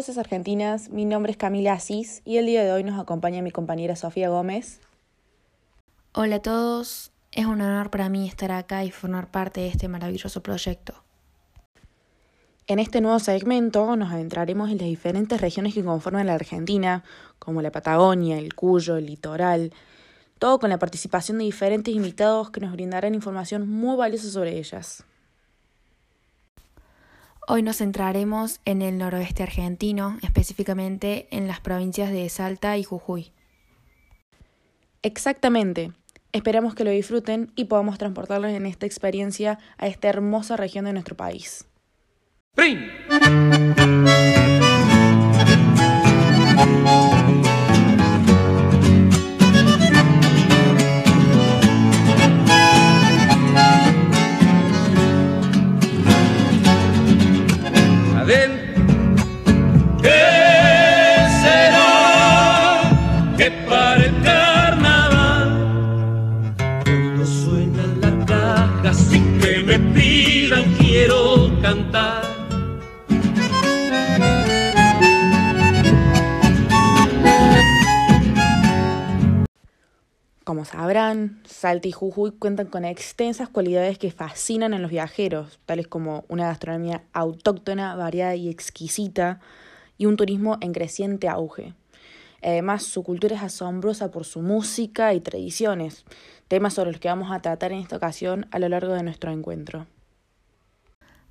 Voces Argentinas. Mi nombre es Camila Asís y el día de hoy nos acompaña mi compañera Sofía Gómez. Hola a todos, es un honor para mí estar acá y formar parte de este maravilloso proyecto. En este nuevo segmento nos adentraremos en las diferentes regiones que conforman la Argentina, como la Patagonia, el Cuyo, el litoral, todo con la participación de diferentes invitados que nos brindarán información muy valiosa sobre ellas. Hoy nos centraremos en el noroeste argentino, específicamente en las provincias de Salta y Jujuy. Exactamente. Esperamos que lo disfruten y podamos transportarlos en esta experiencia a esta hermosa región de nuestro país. ¡Prin! Adentro. Como sabrán, Salta y Jujuy cuentan con extensas cualidades que fascinan a los viajeros, tales como una gastronomía autóctona, variada y exquisita, y un turismo en creciente auge. Además, su cultura es asombrosa por su música y tradiciones, temas sobre los que vamos a tratar en esta ocasión a lo largo de nuestro encuentro.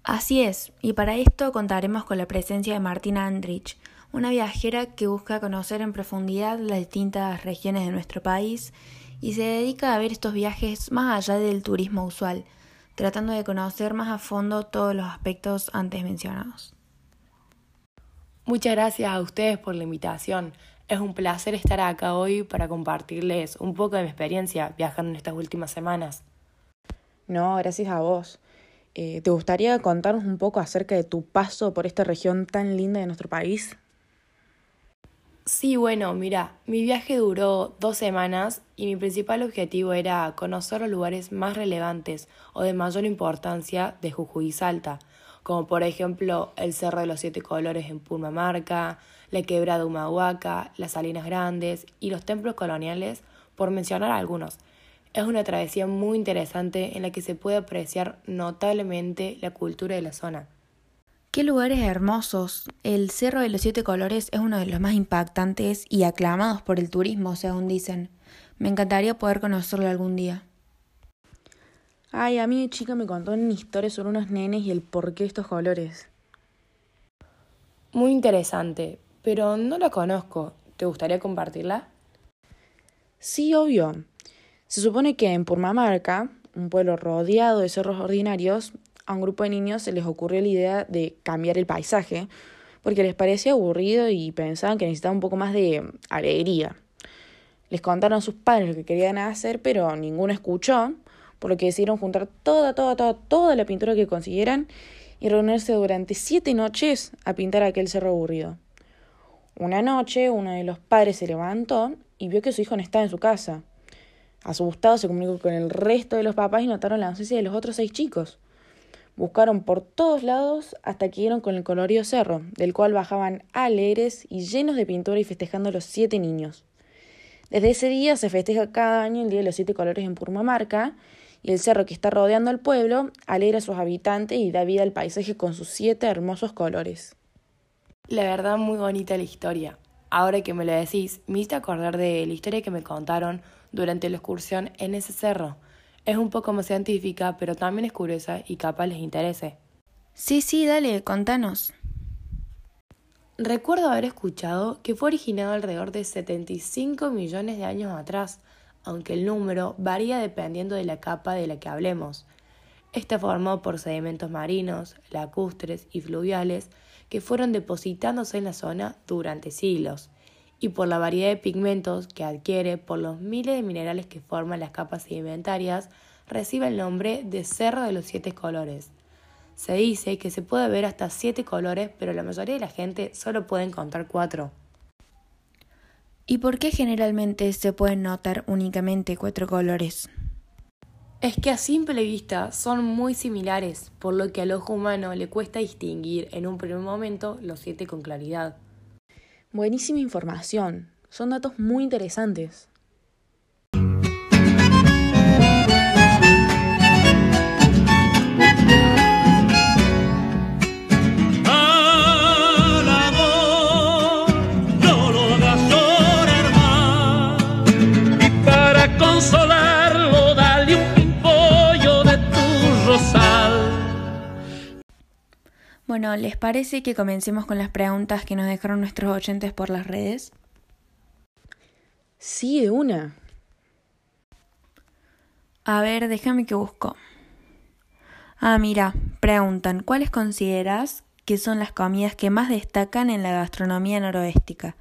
Así es, y para esto contaremos con la presencia de Martina Andrich, una viajera que busca conocer en profundidad las distintas regiones de nuestro país y se dedica a ver estos viajes más allá del turismo usual, tratando de conocer más a fondo todos los aspectos antes mencionados. Muchas gracias a ustedes por la invitación. Es un placer estar acá hoy para compartirles un poco de mi experiencia viajando en estas últimas semanas. No, gracias a vos. Eh, ¿Te gustaría contarnos un poco acerca de tu paso por esta región tan linda de nuestro país? Sí, bueno, mira, mi viaje duró dos semanas y mi principal objetivo era conocer los lugares más relevantes o de mayor importancia de Jujuy y Salta, como por ejemplo el Cerro de los Siete Colores en Purmamarca, la Quebrada Humahuaca, las Salinas Grandes y los templos coloniales, por mencionar algunos. Es una travesía muy interesante en la que se puede apreciar notablemente la cultura de la zona. Qué lugares hermosos. El Cerro de los Siete Colores es uno de los más impactantes y aclamados por el turismo, según dicen. Me encantaría poder conocerlo algún día. Ay, a mí de chica me contó una historia sobre unos nenes y el porqué de estos colores. Muy interesante, pero no la conozco. ¿Te gustaría compartirla? Sí, obvio. Se supone que en Purmamarca, un pueblo rodeado de cerros ordinarios, a un grupo de niños se les ocurrió la idea de cambiar el paisaje porque les parecía aburrido y pensaban que necesitaban un poco más de alegría. Les contaron a sus padres lo que querían hacer, pero ninguno escuchó, por lo que decidieron juntar toda, toda, toda, toda la pintura que consiguieran y reunirse durante siete noches a pintar aquel cerro aburrido. Una noche, uno de los padres se levantó y vio que su hijo no estaba en su casa. Asustado se comunicó con el resto de los papás y notaron la ausencia de los otros seis chicos. Buscaron por todos lados hasta que dieron con el colorido cerro, del cual bajaban alegres y llenos de pintura y festejando los siete niños. Desde ese día se festeja cada año el Día de los Siete Colores en Purmamarca, y el cerro que está rodeando al pueblo alegra a sus habitantes y da vida al paisaje con sus siete hermosos colores. La verdad, muy bonita la historia. Ahora que me lo decís, me hice acordar de la historia que me contaron durante la excursión en ese cerro. Es un poco más científica, pero también es curiosa y capaz les interese. Sí, sí, dale, contanos. Recuerdo haber escuchado que fue originado alrededor de 75 millones de años atrás, aunque el número varía dependiendo de la capa de la que hablemos. Está formado por sedimentos marinos, lacustres y fluviales que fueron depositándose en la zona durante siglos, y por la variedad de pigmentos que adquiere por los miles de minerales que forman las capas sedimentarias, recibe el nombre de Cerro de los Siete Colores. Se dice que se puede ver hasta siete colores, pero la mayoría de la gente solo puede encontrar cuatro. ¿Y por qué generalmente se pueden notar únicamente cuatro colores? Es que a simple vista son muy similares, por lo que al ojo humano le cuesta distinguir en un primer momento los siete con claridad. Buenísima información. Son datos muy interesantes. Bueno, ¿les parece que comencemos con las preguntas que nos dejaron nuestros oyentes por las redes? Sí, de una. A ver, déjame que busco. Ah, mira, preguntan, ¿cuáles consideras que son las comidas que más destacan en la gastronomía noroestica?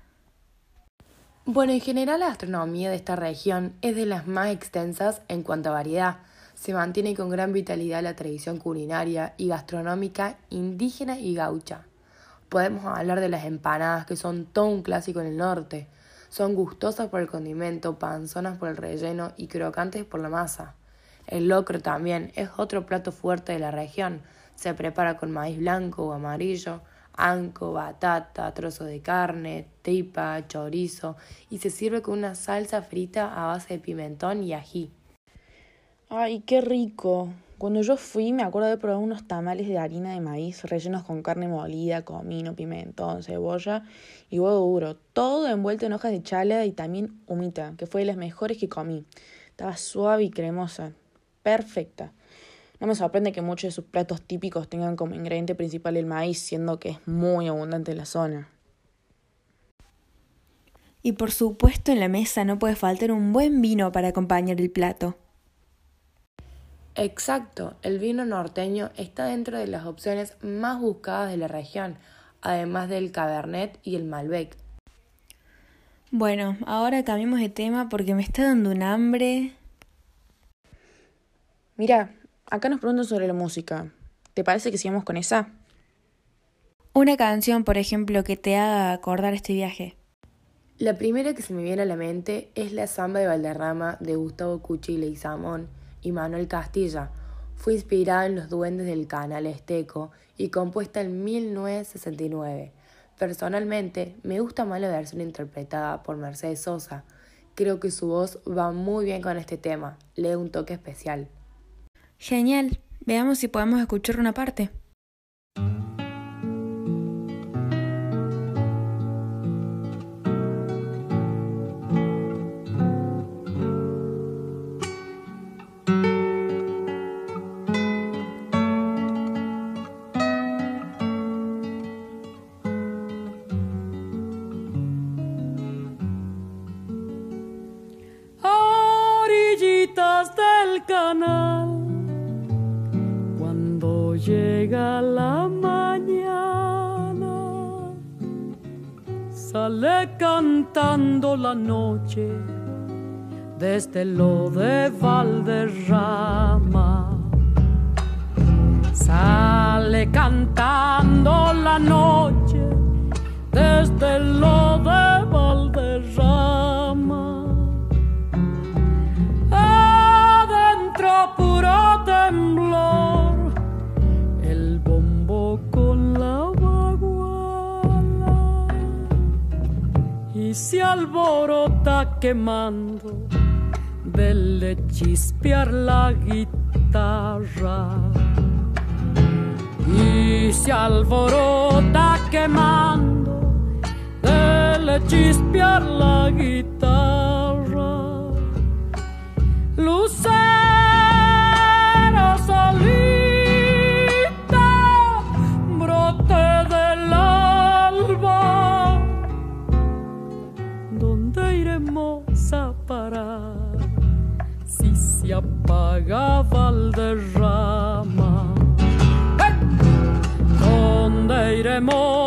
Bueno, en general la gastronomía de esta región es de las más extensas en cuanto a variedad se mantiene con gran vitalidad la tradición culinaria y gastronómica indígena y gaucha. Podemos hablar de las empanadas, que son todo un clásico en el norte. Son gustosas por el condimento, panzonas por el relleno y crocantes por la masa. El locro también es otro plato fuerte de la región. Se prepara con maíz blanco o amarillo, anco, batata, trozo de carne, tripa, chorizo y se sirve con una salsa frita a base de pimentón y ají. Ay, qué rico. Cuando yo fui me acuerdo de probar unos tamales de harina de maíz rellenos con carne molida, comino, pimentón, cebolla y huevo duro. Todo envuelto en hojas de chala y también humita, que fue de las mejores que comí. Estaba suave y cremosa. Perfecta. No me sorprende que muchos de sus platos típicos tengan como ingrediente principal el maíz, siendo que es muy abundante en la zona. Y por supuesto en la mesa no puede faltar un buen vino para acompañar el plato. Exacto, el vino norteño está dentro de las opciones más buscadas de la región, además del Cabernet y el Malbec. Bueno, ahora cambiemos de tema porque me está dando un hambre. Mira, acá nos preguntan sobre la música. ¿Te parece que sigamos con esa? Una canción, por ejemplo, que te haga acordar este viaje. La primera que se me viene a la mente es la samba de Valderrama de Gustavo Cuchi y Samón y Manuel Castilla. Fue inspirada en los duendes del canal Esteco y compuesta en 1969. Personalmente, me gusta más la versión interpretada por Mercedes Sosa. Creo que su voz va muy bien con este tema, le da un toque especial. Genial, veamos si podemos escuchar una parte. Cantando la noche desde lo de Valderrama. Sale cantando la noche desde lo de Valderrama. Se alborota quemando del chispear la guitarra. Y se alborota quemando del chispear la guitarra. Lucero apagaba el derrama. ¿Dónde iremos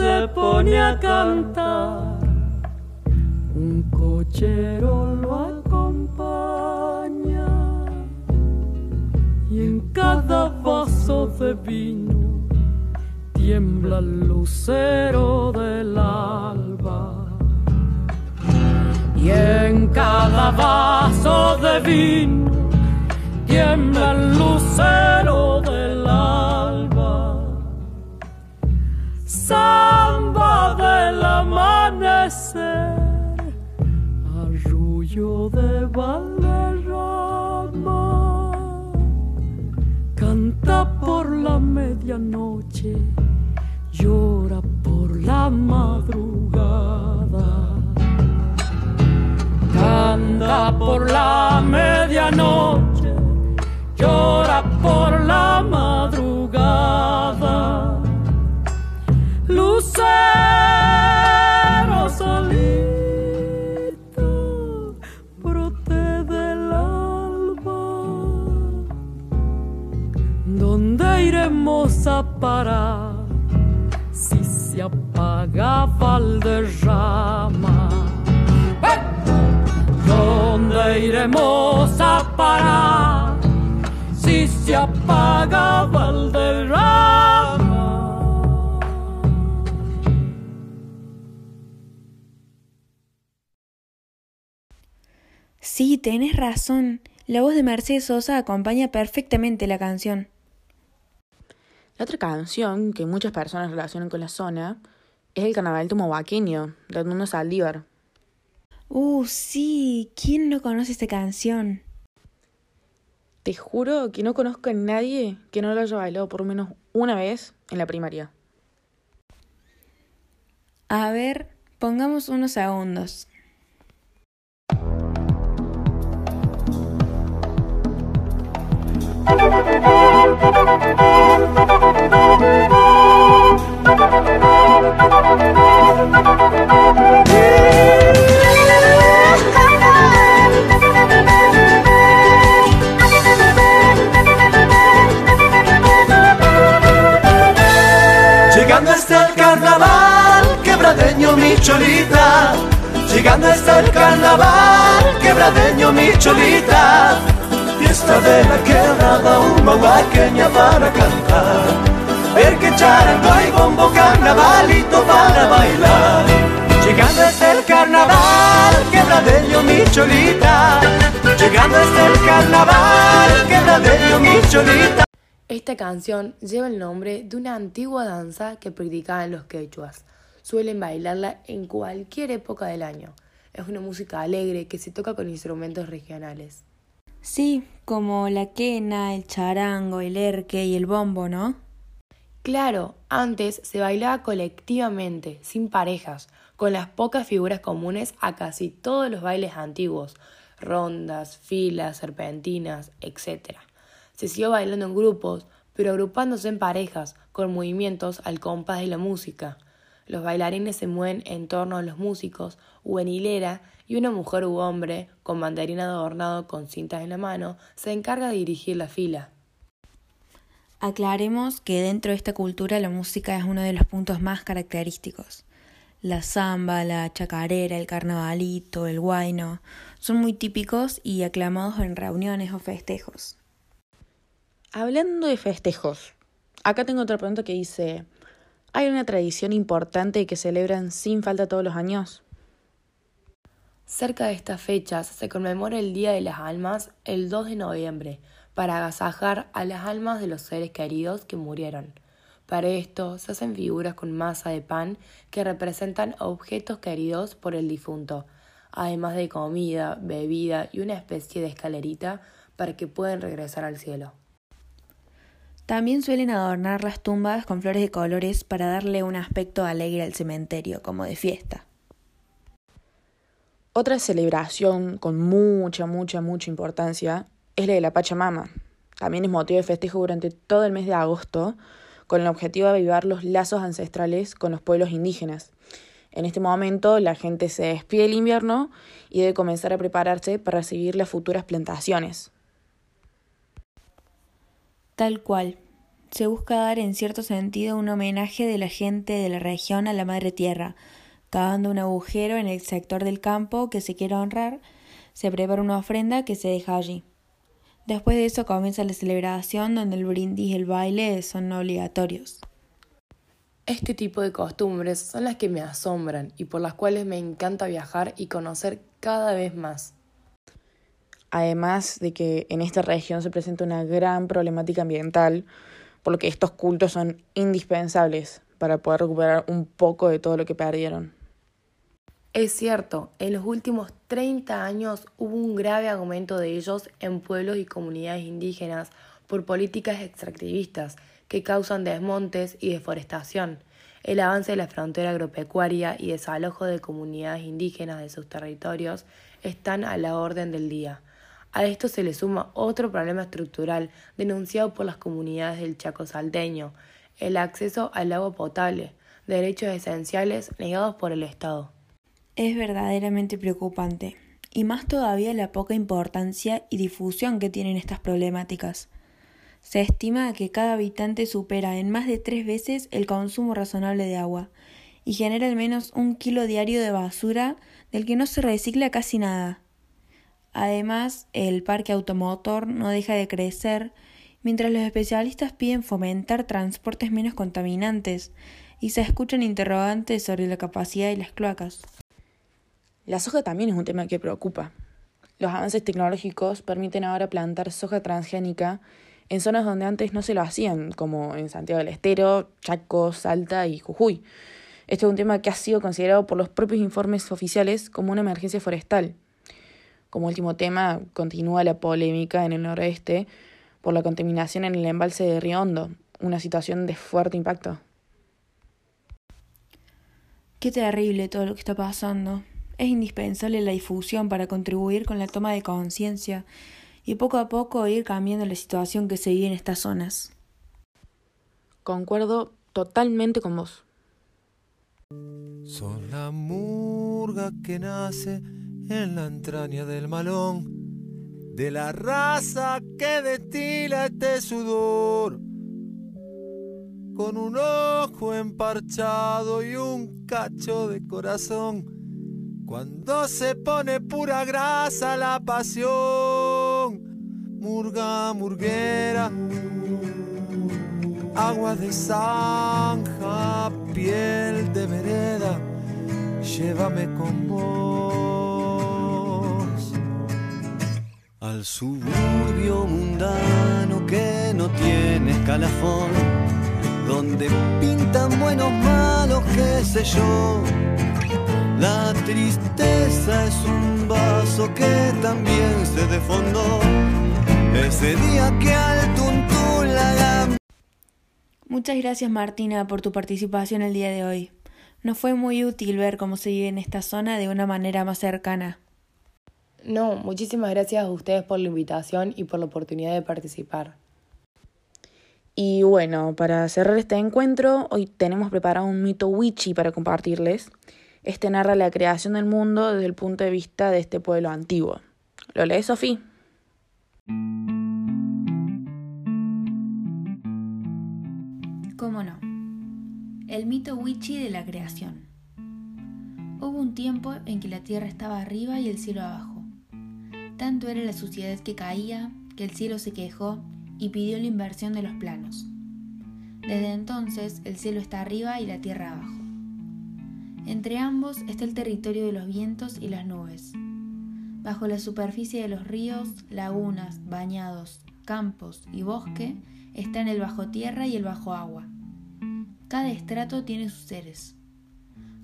se pone a cantar, un cochero lo acompaña y en cada vaso de vino tiembla el lucero del alba. Y en cada vaso de vino tiembla el lucero del alba. Del amanecer, arrullo de canta por la medianoche, llora por la madrugada. Canta por la medianoche, llora Valderrama? ¿Dónde iremos a parar si se apaga Valderrama? Sí, tenés razón. La voz de Mercedes Sosa acompaña perfectamente la canción. La otra canción que muchas personas relacionan con la zona es el Carnaval Tumahuaqueño, de Edmundo Saldívar. Uh, sí. ¿Quién no conoce esta canción? Te juro que no conozco a nadie que no lo haya bailado por lo menos una vez en la primaria. A ver, pongamos unos segundos. Llegando está el carnaval, quebradeño mi cholita. Fiesta de la quebrada, una huaqueña para cantar. Ver que charango y bombo carnavalito para bailar. Llegando está el carnaval, quebradeño mi cholita. Llegando está el carnaval, quebradeño mi cholita. Esta canción lleva el nombre de una antigua danza que practicaban los quechuas. Suelen bailarla en cualquier época del año. Es una música alegre que se toca con instrumentos regionales. Sí, como la quena, el charango, el erque y el bombo, ¿no? Claro, antes se bailaba colectivamente, sin parejas, con las pocas figuras comunes a casi todos los bailes antiguos, rondas, filas, serpentinas, etc. Se siguió bailando en grupos, pero agrupándose en parejas, con movimientos al compás de la música. Los bailarines se mueven en torno a los músicos o en hilera y una mujer u hombre, con banderín adornado con cintas en la mano, se encarga de dirigir la fila. Aclaremos que dentro de esta cultura la música es uno de los puntos más característicos. La samba, la chacarera, el carnavalito, el guayno son muy típicos y aclamados en reuniones o festejos. Hablando de festejos, acá tengo otra pregunta que dice, ¿hay una tradición importante que celebran sin falta todos los años? Cerca de estas fechas se conmemora el Día de las Almas el 2 de noviembre, para agasajar a las almas de los seres queridos que murieron. Para esto se hacen figuras con masa de pan que representan objetos queridos por el difunto, además de comida, bebida y una especie de escalerita para que puedan regresar al cielo. También suelen adornar las tumbas con flores de colores para darle un aspecto alegre al cementerio, como de fiesta. Otra celebración con mucha, mucha, mucha importancia es la de la Pachamama. También es motivo de festejo durante todo el mes de agosto, con el objetivo de avivar los lazos ancestrales con los pueblos indígenas. En este momento la gente se despide del invierno y debe comenzar a prepararse para recibir las futuras plantaciones. Tal cual. se busca dar en cierto sentido un homenaje de la gente de la región a la Madre Tierra, cavando un agujero en el sector del campo que se quiere honrar, se prepara una ofrenda que se deja allí. Después de eso comienza la celebración donde el brindis y el baile son obligatorios. Este tipo de costumbres son las que me asombran y por las cuales me encanta viajar y conocer cada vez más. Además de que en esta región se presenta una gran problemática ambiental, por lo que estos cultos son indispensables para poder recuperar un poco de todo lo que perdieron. Es cierto, en los últimos 30 años hubo un grave aumento de ellos en pueblos y comunidades indígenas por políticas extractivistas que causan desmontes y deforestación, el avance de la frontera agropecuaria y desalojo de comunidades indígenas de sus territorios están a la orden del día. A esto se le suma otro problema estructural denunciado por las comunidades del Chaco salteño, el acceso al agua potable, derechos esenciales negados por el Estado. Es verdaderamente preocupante, y más todavía la poca importancia y difusión que tienen estas problemáticas. Se estima que cada habitante supera en más de tres veces el consumo razonable de agua, y genera al menos un kilo diario de basura del que no se recicla casi nada. Además, el parque automotor no deja de crecer, mientras los especialistas piden fomentar transportes menos contaminantes y se escuchan interrogantes sobre la capacidad de las cloacas. La soja también es un tema que preocupa. Los avances tecnológicos permiten ahora plantar soja transgénica en zonas donde antes no se lo hacían, como en Santiago del Estero, Chaco, Salta y Jujuy. Este es un tema que ha sido considerado por los propios informes oficiales como una emergencia forestal. Como último tema, continúa la polémica en el noroeste por la contaminación en el embalse de Río Hondo, una situación de fuerte impacto. Qué terrible todo lo que está pasando. Es indispensable la difusión para contribuir con la toma de conciencia y poco a poco ir cambiando la situación que se vive en estas zonas. Concuerdo totalmente con vos. Son la murga que nace en la entraña del malón, de la raza que destila este sudor, con un ojo emparchado y un cacho de corazón, cuando se pone pura grasa la pasión, murga, murguera, agua de zanja, piel de vereda, llévame con vos al suburbio mundano que no tiene escalafón, donde pintan buenos malos, qué sé yo. La tristeza es un vaso que también se defondó. Ese día que al tuntún la Muchas gracias Martina por tu participación el día de hoy. Nos fue muy útil ver cómo se vive en esta zona de una manera más cercana. No, muchísimas gracias a ustedes por la invitación y por la oportunidad de participar. Y bueno, para cerrar este encuentro, hoy tenemos preparado un mito wichi para compartirles. Este narra la creación del mundo desde el punto de vista de este pueblo antiguo. ¿Lo lee, Sofía? ¿Cómo no? El mito wichi de la creación. Hubo un tiempo en que la tierra estaba arriba y el cielo abajo. Tanto era la suciedad que caía que el cielo se quejó y pidió la inversión de los planos. Desde entonces el cielo está arriba y la tierra abajo. Entre ambos está el territorio de los vientos y las nubes. Bajo la superficie de los ríos, lagunas, bañados, campos y bosque están el bajo tierra y el bajo agua. Cada estrato tiene sus seres.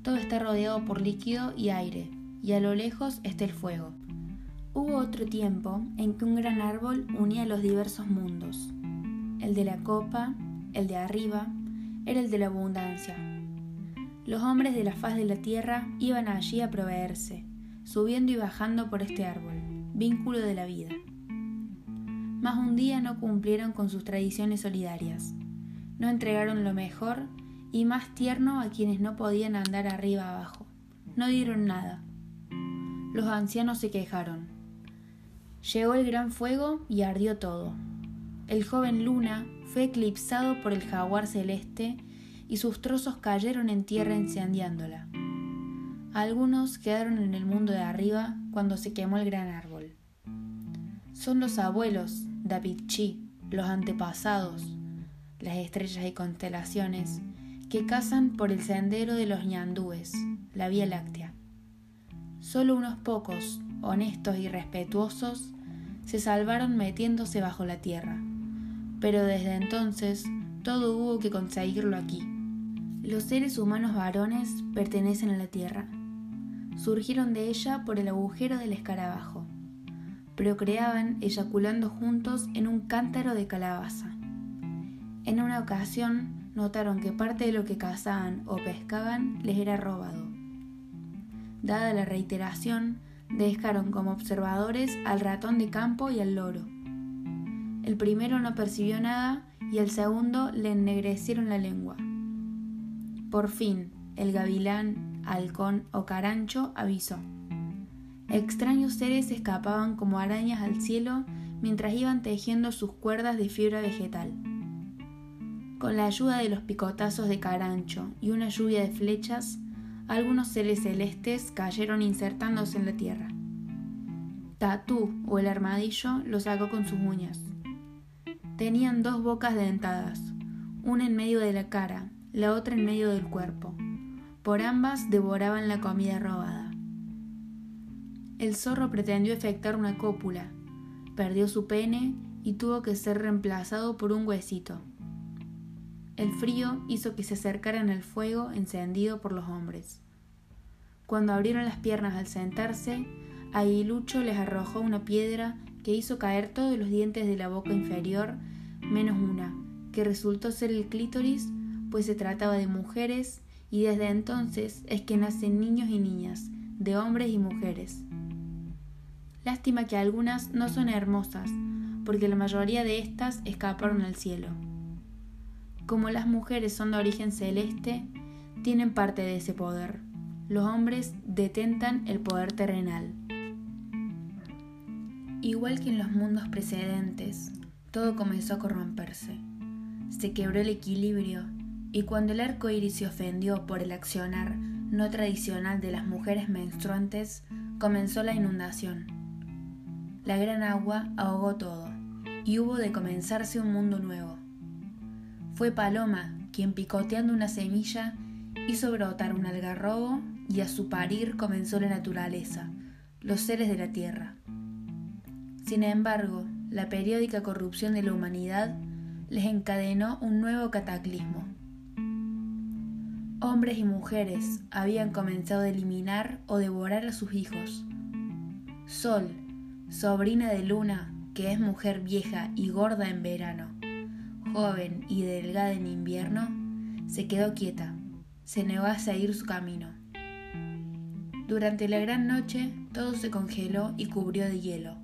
Todo está rodeado por líquido y aire, y a lo lejos está el fuego, Hubo otro tiempo en que un gran árbol unía los diversos mundos. El de la copa, el de arriba, era el de la abundancia. Los hombres de la faz de la tierra iban allí a proveerse, subiendo y bajando por este árbol, vínculo de la vida. Mas un día no cumplieron con sus tradiciones solidarias, no entregaron lo mejor y más tierno a quienes no podían andar arriba abajo, no dieron nada. Los ancianos se quejaron Llegó el gran fuego y ardió todo. el joven Luna fue eclipsado por el jaguar celeste y sus trozos cayeron en tierra incendiándola. Algunos quedaron en el mundo de arriba cuando se quemó el gran árbol. Son los abuelos, David Chi, los antepasados, las estrellas y constelaciones, que cazan por el sendero de los ñandúes, la Vía Láctea. Solo unos pocos, honestos y respetuosos, se salvaron metiéndose bajo la tierra, pero desde entonces todo hubo que conseguirlo aquí. Los seres humanos varones pertenecen a la tierra surgieron de ella por el agujero del escarabajo. Procreaban eyaculando juntos en un cántaro de calabaza. En una ocasión notaron que parte de lo que cazaban o pescaban les era robado. Dada la reiteración, dejaron como observadores al ratón de campo y al loro. El primero no percibió nada y el segundo le ennegrecieron la lengua. Por fin, el gavilán halcón o carancho avisó. Extraños seres escapaban como arañas al cielo mientras iban tejiendo sus cuerdas de fibra vegetal. Con la ayuda de los picotazos de carancho y una lluvia de flechas, algunos seres celestes cayeron insertándose en la tierra. Tatú o el armadillo lo sacó con sus uñas. Tenían dos bocas dentadas, una en medio de la cara, la otra en medio del cuerpo. Por ambas devoraban la comida robada. El zorro pretendió efectuar una cópula, perdió su pene y tuvo que ser reemplazado por un huesito. El frío hizo que se acercaran al fuego encendido por los hombres. Cuando abrieron las piernas al sentarse, Aguilucho les arrojó una piedra que hizo caer todos los dientes de la boca inferior, menos una, que resultó ser el clítoris, pues se trataba de mujeres y desde entonces es que nacen niños y niñas, de hombres y mujeres. Lástima que algunas no son hermosas, porque la mayoría de estas escaparon al cielo. Como las mujeres son de origen celeste, tienen parte de ese poder. Los hombres detentan el poder terrenal. Igual que en los mundos precedentes, todo comenzó a corromperse. Se quebró el equilibrio y cuando el arco iris se ofendió por el accionar no tradicional de las mujeres menstruantes, comenzó la inundación. La gran agua ahogó todo, y hubo de comenzarse un mundo nuevo. Fue Paloma quien picoteando una semilla hizo brotar un algarrobo y a su parir comenzó la naturaleza, los seres de la tierra. Sin embargo, la periódica corrupción de la humanidad les encadenó un nuevo cataclismo hombres y mujeres habían comenzado a eliminar o devorar a sus hijos. Sol, sobrina de Luna, que es mujer vieja y gorda en verano, joven y delgada en invierno, se quedó quieta, se negó a seguir su camino. Durante la gran noche todo se congeló y cubrió de hielo.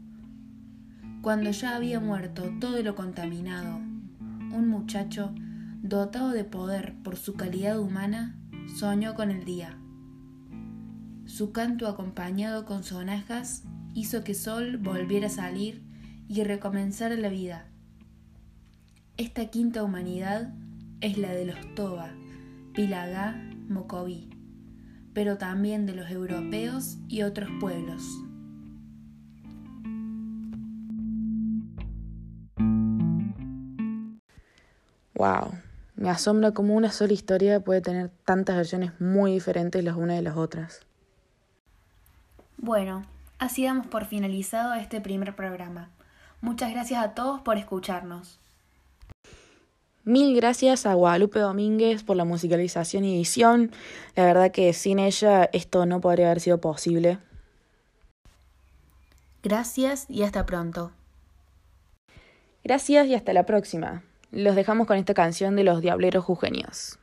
Cuando ya había muerto todo lo contaminado, un muchacho dotado de poder por su calidad humana, soñó con el día. Su canto acompañado con sonajas hizo que Sol volviera a salir y recomenzara la vida. Esta quinta humanidad es la de los Toba, Pilagá, Mocoví, pero también de los europeos y otros pueblos. Wow, me asombra cómo una sola historia puede tener tantas versiones muy diferentes las unas de las otras. Bueno, así damos por finalizado este primer programa. Muchas gracias a todos por escucharnos. Mil gracias a Guadalupe Domínguez por la musicalización y edición. La verdad que sin ella esto no podría haber sido posible. Gracias y hasta pronto. Gracias y hasta la próxima. Los dejamos con esta canción de los Diableros Jujeños.